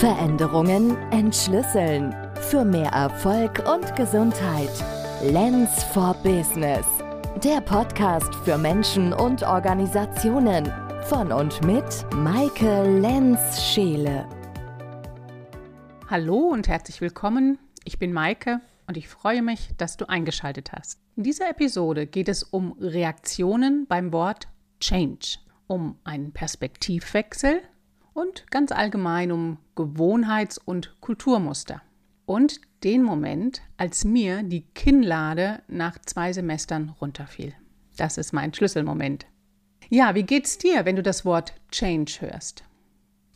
Veränderungen entschlüsseln. Für mehr Erfolg und Gesundheit. Lens for Business. Der Podcast für Menschen und Organisationen. Von und mit Maike Lenz-Scheele. Hallo und herzlich willkommen. Ich bin Maike und ich freue mich, dass du eingeschaltet hast. In dieser Episode geht es um Reaktionen beim Wort Change, um einen Perspektivwechsel und ganz allgemein um Gewohnheits- und Kulturmuster. Und den Moment, als mir die Kinnlade nach zwei Semestern runterfiel. Das ist mein Schlüsselmoment. Ja, wie geht's dir, wenn du das Wort Change hörst?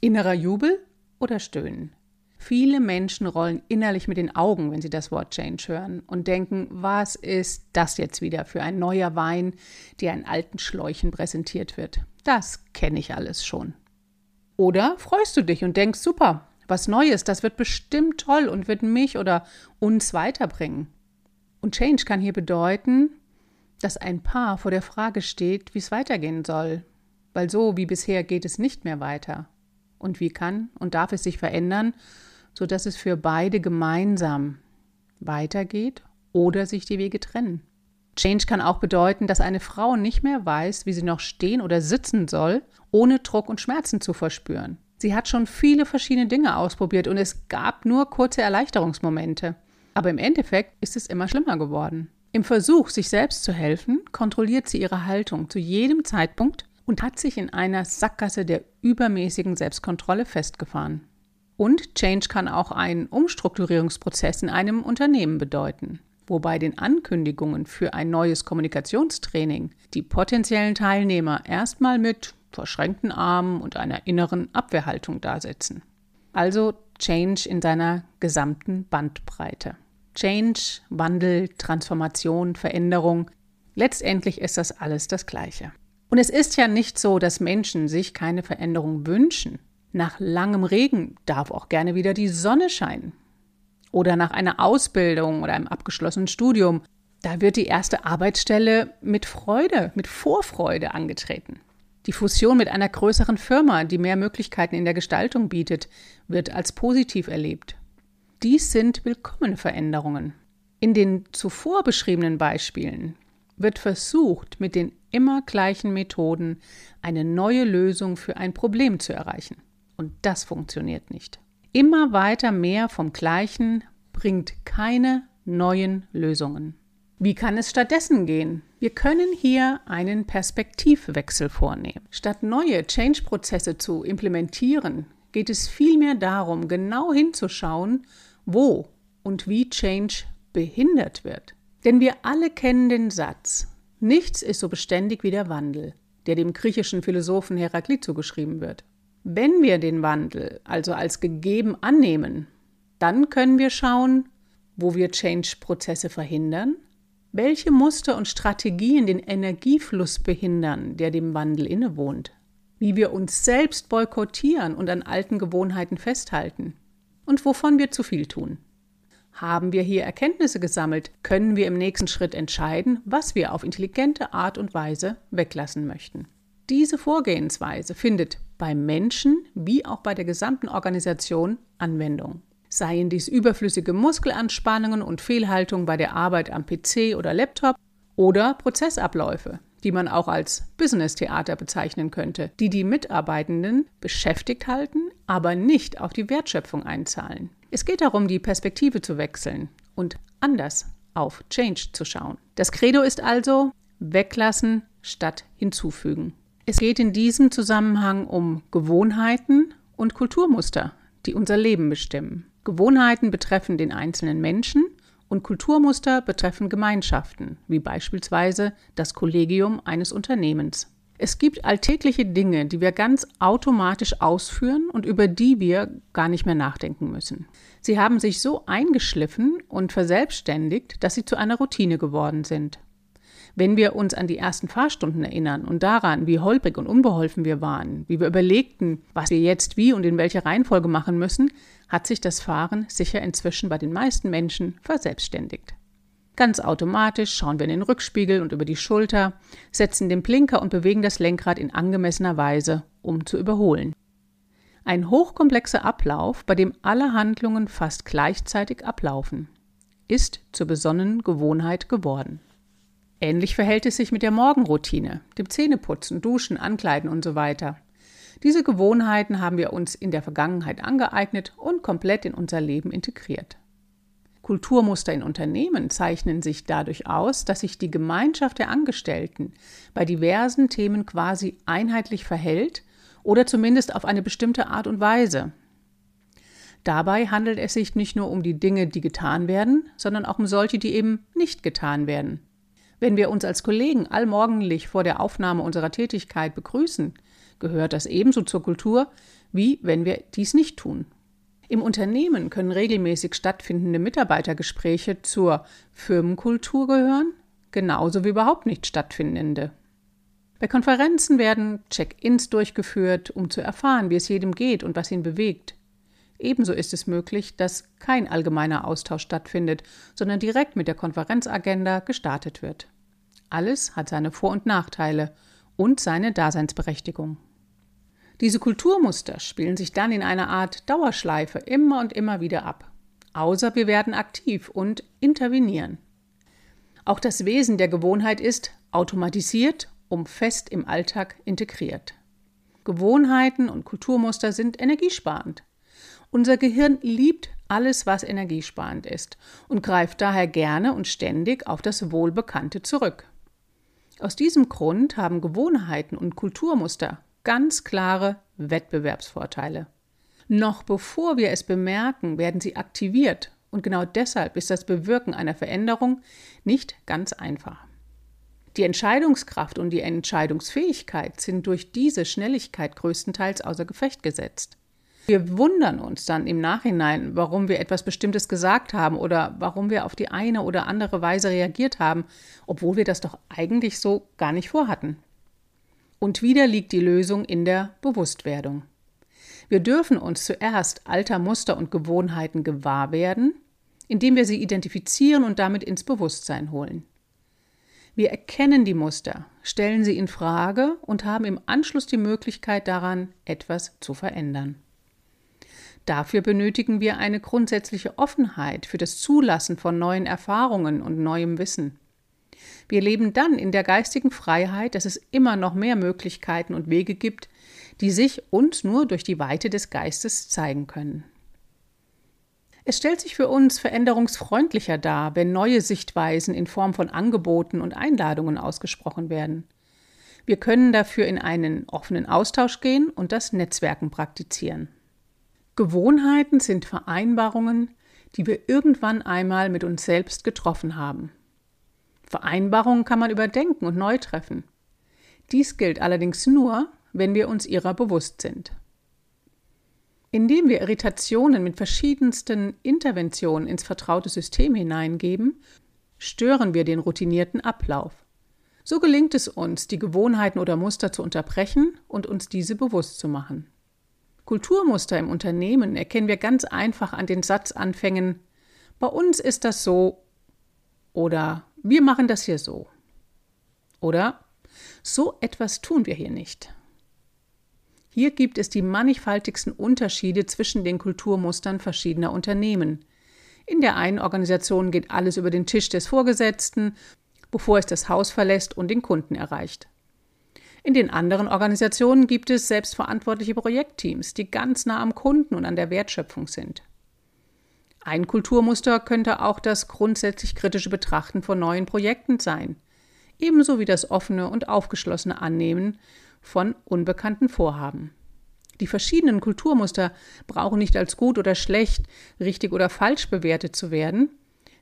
Innerer Jubel oder Stöhnen? Viele Menschen rollen innerlich mit den Augen, wenn sie das Wort Change hören und denken, was ist das jetzt wieder für ein neuer Wein, der in alten Schläuchen präsentiert wird? Das kenne ich alles schon. Oder freust du dich und denkst, super, was Neues, das wird bestimmt toll und wird mich oder uns weiterbringen. Und Change kann hier bedeuten, dass ein Paar vor der Frage steht, wie es weitergehen soll, weil so wie bisher geht es nicht mehr weiter. Und wie kann und darf es sich verändern, sodass es für beide gemeinsam weitergeht oder sich die Wege trennen. Change kann auch bedeuten, dass eine Frau nicht mehr weiß, wie sie noch stehen oder sitzen soll, ohne Druck und Schmerzen zu verspüren. Sie hat schon viele verschiedene Dinge ausprobiert und es gab nur kurze Erleichterungsmomente. Aber im Endeffekt ist es immer schlimmer geworden. Im Versuch, sich selbst zu helfen, kontrolliert sie ihre Haltung zu jedem Zeitpunkt und hat sich in einer Sackgasse der übermäßigen Selbstkontrolle festgefahren. Und Change kann auch einen Umstrukturierungsprozess in einem Unternehmen bedeuten wo bei den Ankündigungen für ein neues Kommunikationstraining die potenziellen Teilnehmer erstmal mit verschränkten Armen und einer inneren Abwehrhaltung dasitzen. Also Change in seiner gesamten Bandbreite. Change, Wandel, Transformation, Veränderung, letztendlich ist das alles das Gleiche. Und es ist ja nicht so, dass Menschen sich keine Veränderung wünschen. Nach langem Regen darf auch gerne wieder die Sonne scheinen oder nach einer Ausbildung oder einem abgeschlossenen Studium, da wird die erste Arbeitsstelle mit Freude, mit Vorfreude angetreten. Die Fusion mit einer größeren Firma, die mehr Möglichkeiten in der Gestaltung bietet, wird als positiv erlebt. Dies sind willkommene Veränderungen. In den zuvor beschriebenen Beispielen wird versucht, mit den immer gleichen Methoden eine neue Lösung für ein Problem zu erreichen. Und das funktioniert nicht. Immer weiter mehr vom Gleichen bringt keine neuen Lösungen. Wie kann es stattdessen gehen? Wir können hier einen Perspektivwechsel vornehmen. Statt neue Change-Prozesse zu implementieren, geht es vielmehr darum, genau hinzuschauen, wo und wie Change behindert wird. Denn wir alle kennen den Satz, nichts ist so beständig wie der Wandel, der dem griechischen Philosophen Heraklit zugeschrieben wird. Wenn wir den Wandel also als gegeben annehmen, dann können wir schauen, wo wir Change-Prozesse verhindern, welche Muster und Strategien den Energiefluss behindern, der dem Wandel innewohnt, wie wir uns selbst boykottieren und an alten Gewohnheiten festhalten und wovon wir zu viel tun. Haben wir hier Erkenntnisse gesammelt, können wir im nächsten Schritt entscheiden, was wir auf intelligente Art und Weise weglassen möchten. Diese Vorgehensweise findet beim Menschen wie auch bei der gesamten Organisation Anwendung. Seien dies überflüssige Muskelanspannungen und Fehlhaltung bei der Arbeit am PC oder Laptop oder Prozessabläufe, die man auch als Business-Theater bezeichnen könnte, die die Mitarbeitenden beschäftigt halten, aber nicht auf die Wertschöpfung einzahlen. Es geht darum, die Perspektive zu wechseln und anders auf Change zu schauen. Das Credo ist also weglassen statt hinzufügen. Es geht in diesem Zusammenhang um Gewohnheiten und Kulturmuster, die unser Leben bestimmen. Gewohnheiten betreffen den einzelnen Menschen und Kulturmuster betreffen Gemeinschaften, wie beispielsweise das Kollegium eines Unternehmens. Es gibt alltägliche Dinge, die wir ganz automatisch ausführen und über die wir gar nicht mehr nachdenken müssen. Sie haben sich so eingeschliffen und verselbstständigt, dass sie zu einer Routine geworden sind. Wenn wir uns an die ersten Fahrstunden erinnern und daran, wie holprig und unbeholfen wir waren, wie wir überlegten, was wir jetzt wie und in welcher Reihenfolge machen müssen, hat sich das Fahren sicher inzwischen bei den meisten Menschen verselbstständigt. Ganz automatisch schauen wir in den Rückspiegel und über die Schulter, setzen den Blinker und bewegen das Lenkrad in angemessener Weise, um zu überholen. Ein hochkomplexer Ablauf, bei dem alle Handlungen fast gleichzeitig ablaufen, ist zur besonnenen Gewohnheit geworden. Ähnlich verhält es sich mit der Morgenroutine, dem Zähneputzen, Duschen, Ankleiden und so weiter. Diese Gewohnheiten haben wir uns in der Vergangenheit angeeignet und komplett in unser Leben integriert. Kulturmuster in Unternehmen zeichnen sich dadurch aus, dass sich die Gemeinschaft der Angestellten bei diversen Themen quasi einheitlich verhält oder zumindest auf eine bestimmte Art und Weise. Dabei handelt es sich nicht nur um die Dinge, die getan werden, sondern auch um solche, die eben nicht getan werden. Wenn wir uns als Kollegen allmorgendlich vor der Aufnahme unserer Tätigkeit begrüßen, gehört das ebenso zur Kultur, wie wenn wir dies nicht tun. Im Unternehmen können regelmäßig stattfindende Mitarbeitergespräche zur Firmenkultur gehören, genauso wie überhaupt nicht stattfindende. Bei Konferenzen werden Check-ins durchgeführt, um zu erfahren, wie es jedem geht und was ihn bewegt. Ebenso ist es möglich, dass kein allgemeiner Austausch stattfindet, sondern direkt mit der Konferenzagenda gestartet wird. Alles hat seine Vor- und Nachteile und seine Daseinsberechtigung. Diese Kulturmuster spielen sich dann in einer Art Dauerschleife immer und immer wieder ab. Außer wir werden aktiv und intervenieren. Auch das Wesen der Gewohnheit ist automatisiert, um fest im Alltag integriert. Gewohnheiten und Kulturmuster sind energiesparend. Unser Gehirn liebt alles, was energiesparend ist und greift daher gerne und ständig auf das Wohlbekannte zurück. Aus diesem Grund haben Gewohnheiten und Kulturmuster ganz klare Wettbewerbsvorteile. Noch bevor wir es bemerken, werden sie aktiviert und genau deshalb ist das Bewirken einer Veränderung nicht ganz einfach. Die Entscheidungskraft und die Entscheidungsfähigkeit sind durch diese Schnelligkeit größtenteils außer Gefecht gesetzt. Wir wundern uns dann im Nachhinein, warum wir etwas Bestimmtes gesagt haben oder warum wir auf die eine oder andere Weise reagiert haben, obwohl wir das doch eigentlich so gar nicht vorhatten. Und wieder liegt die Lösung in der Bewusstwerdung. Wir dürfen uns zuerst alter Muster und Gewohnheiten gewahr werden, indem wir sie identifizieren und damit ins Bewusstsein holen. Wir erkennen die Muster, stellen sie in Frage und haben im Anschluss die Möglichkeit daran, etwas zu verändern. Dafür benötigen wir eine grundsätzliche Offenheit für das Zulassen von neuen Erfahrungen und neuem Wissen. Wir leben dann in der geistigen Freiheit, dass es immer noch mehr Möglichkeiten und Wege gibt, die sich uns nur durch die Weite des Geistes zeigen können. Es stellt sich für uns veränderungsfreundlicher dar, wenn neue Sichtweisen in Form von Angeboten und Einladungen ausgesprochen werden. Wir können dafür in einen offenen Austausch gehen und das Netzwerken praktizieren. Gewohnheiten sind Vereinbarungen, die wir irgendwann einmal mit uns selbst getroffen haben. Vereinbarungen kann man überdenken und neu treffen. Dies gilt allerdings nur, wenn wir uns ihrer bewusst sind. Indem wir Irritationen mit verschiedensten Interventionen ins vertraute System hineingeben, stören wir den routinierten Ablauf. So gelingt es uns, die Gewohnheiten oder Muster zu unterbrechen und uns diese bewusst zu machen. Kulturmuster im Unternehmen erkennen wir ganz einfach an den Satzanfängen Bei uns ist das so oder wir machen das hier so. Oder so etwas tun wir hier nicht. Hier gibt es die mannigfaltigsten Unterschiede zwischen den Kulturmustern verschiedener Unternehmen. In der einen Organisation geht alles über den Tisch des Vorgesetzten, bevor es das Haus verlässt und den Kunden erreicht. In den anderen Organisationen gibt es selbstverantwortliche Projektteams, die ganz nah am Kunden und an der Wertschöpfung sind. Ein Kulturmuster könnte auch das grundsätzlich kritische Betrachten von neuen Projekten sein, ebenso wie das offene und aufgeschlossene Annehmen von unbekannten Vorhaben. Die verschiedenen Kulturmuster brauchen nicht als gut oder schlecht, richtig oder falsch bewertet zu werden.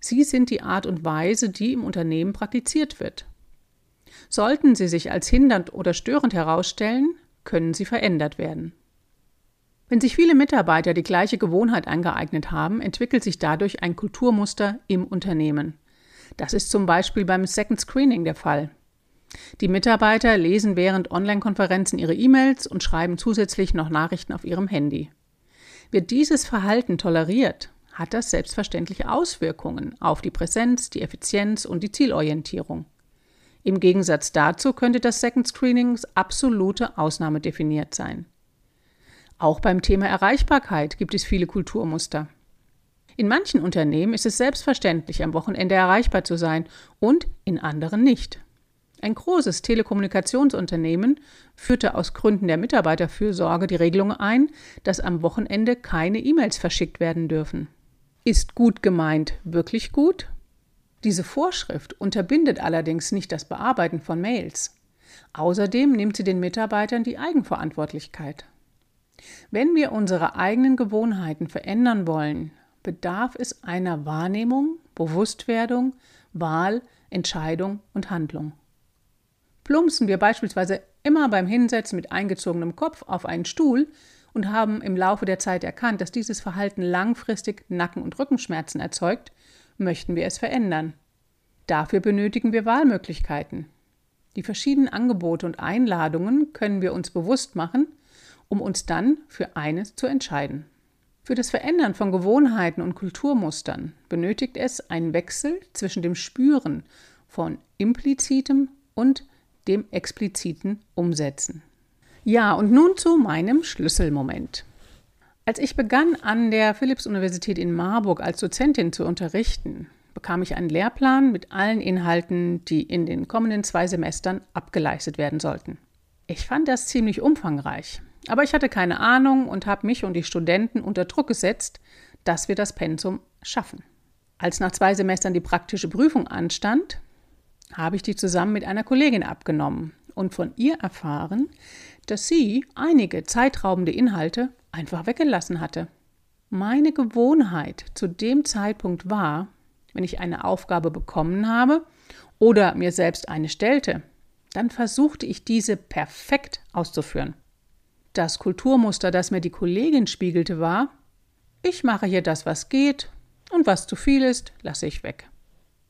Sie sind die Art und Weise, die im Unternehmen praktiziert wird. Sollten sie sich als hindernd oder störend herausstellen, können sie verändert werden. Wenn sich viele Mitarbeiter die gleiche Gewohnheit angeeignet haben, entwickelt sich dadurch ein Kulturmuster im Unternehmen. Das ist zum Beispiel beim Second Screening der Fall. Die Mitarbeiter lesen während Online-Konferenzen ihre E-Mails und schreiben zusätzlich noch Nachrichten auf ihrem Handy. Wird dieses Verhalten toleriert, hat das selbstverständlich Auswirkungen auf die Präsenz, die Effizienz und die Zielorientierung. Im Gegensatz dazu könnte das Second Screening absolute Ausnahme definiert sein. Auch beim Thema Erreichbarkeit gibt es viele Kulturmuster. In manchen Unternehmen ist es selbstverständlich, am Wochenende erreichbar zu sein und in anderen nicht. Ein großes Telekommunikationsunternehmen führte aus Gründen der Mitarbeiterfürsorge die Regelung ein, dass am Wochenende keine E-Mails verschickt werden dürfen. Ist gut gemeint wirklich gut? Diese Vorschrift unterbindet allerdings nicht das Bearbeiten von Mails. Außerdem nimmt sie den Mitarbeitern die Eigenverantwortlichkeit. Wenn wir unsere eigenen Gewohnheiten verändern wollen, bedarf es einer Wahrnehmung, Bewusstwerdung, Wahl, Entscheidung und Handlung. Plumpsen wir beispielsweise immer beim Hinsetzen mit eingezogenem Kopf auf einen Stuhl und haben im Laufe der Zeit erkannt, dass dieses Verhalten langfristig Nacken- und Rückenschmerzen erzeugt, möchten wir es verändern. Dafür benötigen wir Wahlmöglichkeiten. Die verschiedenen Angebote und Einladungen können wir uns bewusst machen, um uns dann für eines zu entscheiden. Für das Verändern von Gewohnheiten und Kulturmustern benötigt es einen Wechsel zwischen dem Spüren von implizitem und dem expliziten Umsetzen. Ja, und nun zu meinem Schlüsselmoment. Als ich begann, an der Philipps-Universität in Marburg als Dozentin zu unterrichten, bekam ich einen Lehrplan mit allen Inhalten, die in den kommenden zwei Semestern abgeleistet werden sollten. Ich fand das ziemlich umfangreich, aber ich hatte keine Ahnung und habe mich und die Studenten unter Druck gesetzt, dass wir das Pensum schaffen. Als nach zwei Semestern die praktische Prüfung anstand, habe ich die zusammen mit einer Kollegin abgenommen und von ihr erfahren, dass sie einige zeitraubende Inhalte einfach weggelassen hatte. Meine Gewohnheit zu dem Zeitpunkt war, wenn ich eine Aufgabe bekommen habe oder mir selbst eine stellte, dann versuchte ich diese perfekt auszuführen. Das Kulturmuster, das mir die Kollegin spiegelte, war, ich mache hier das, was geht, und was zu viel ist, lasse ich weg.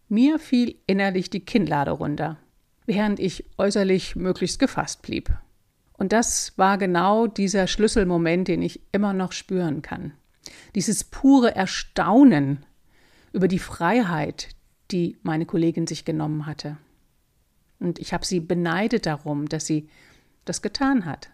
Mir fiel innerlich die Kinnlade runter, während ich äußerlich möglichst gefasst blieb. Und das war genau dieser Schlüsselmoment, den ich immer noch spüren kann. Dieses pure Erstaunen über die Freiheit, die meine Kollegin sich genommen hatte. Und ich habe sie beneidet darum, dass sie das getan hat.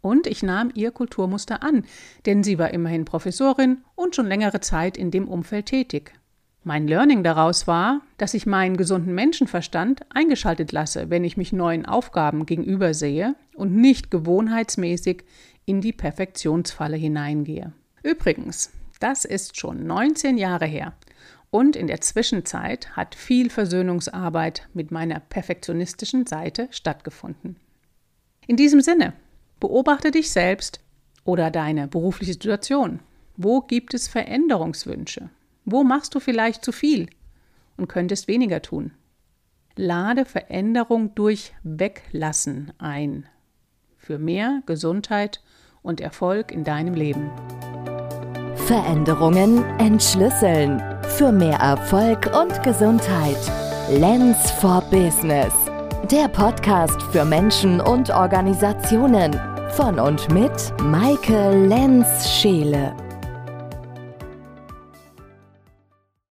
Und ich nahm ihr Kulturmuster an, denn sie war immerhin Professorin und schon längere Zeit in dem Umfeld tätig. Mein Learning daraus war, dass ich meinen gesunden Menschenverstand eingeschaltet lasse, wenn ich mich neuen Aufgaben gegenüber sehe und nicht gewohnheitsmäßig in die Perfektionsfalle hineingehe. Übrigens, das ist schon 19 Jahre her und in der Zwischenzeit hat viel Versöhnungsarbeit mit meiner perfektionistischen Seite stattgefunden. In diesem Sinne, beobachte dich selbst oder deine berufliche Situation. Wo gibt es Veränderungswünsche? Wo machst du vielleicht zu viel und könntest weniger tun? Lade Veränderung durch Weglassen ein für mehr Gesundheit und Erfolg in deinem Leben. Veränderungen entschlüsseln für mehr Erfolg und Gesundheit. Lens for Business. Der Podcast für Menschen und Organisationen von und mit Maike Lenz-Scheele.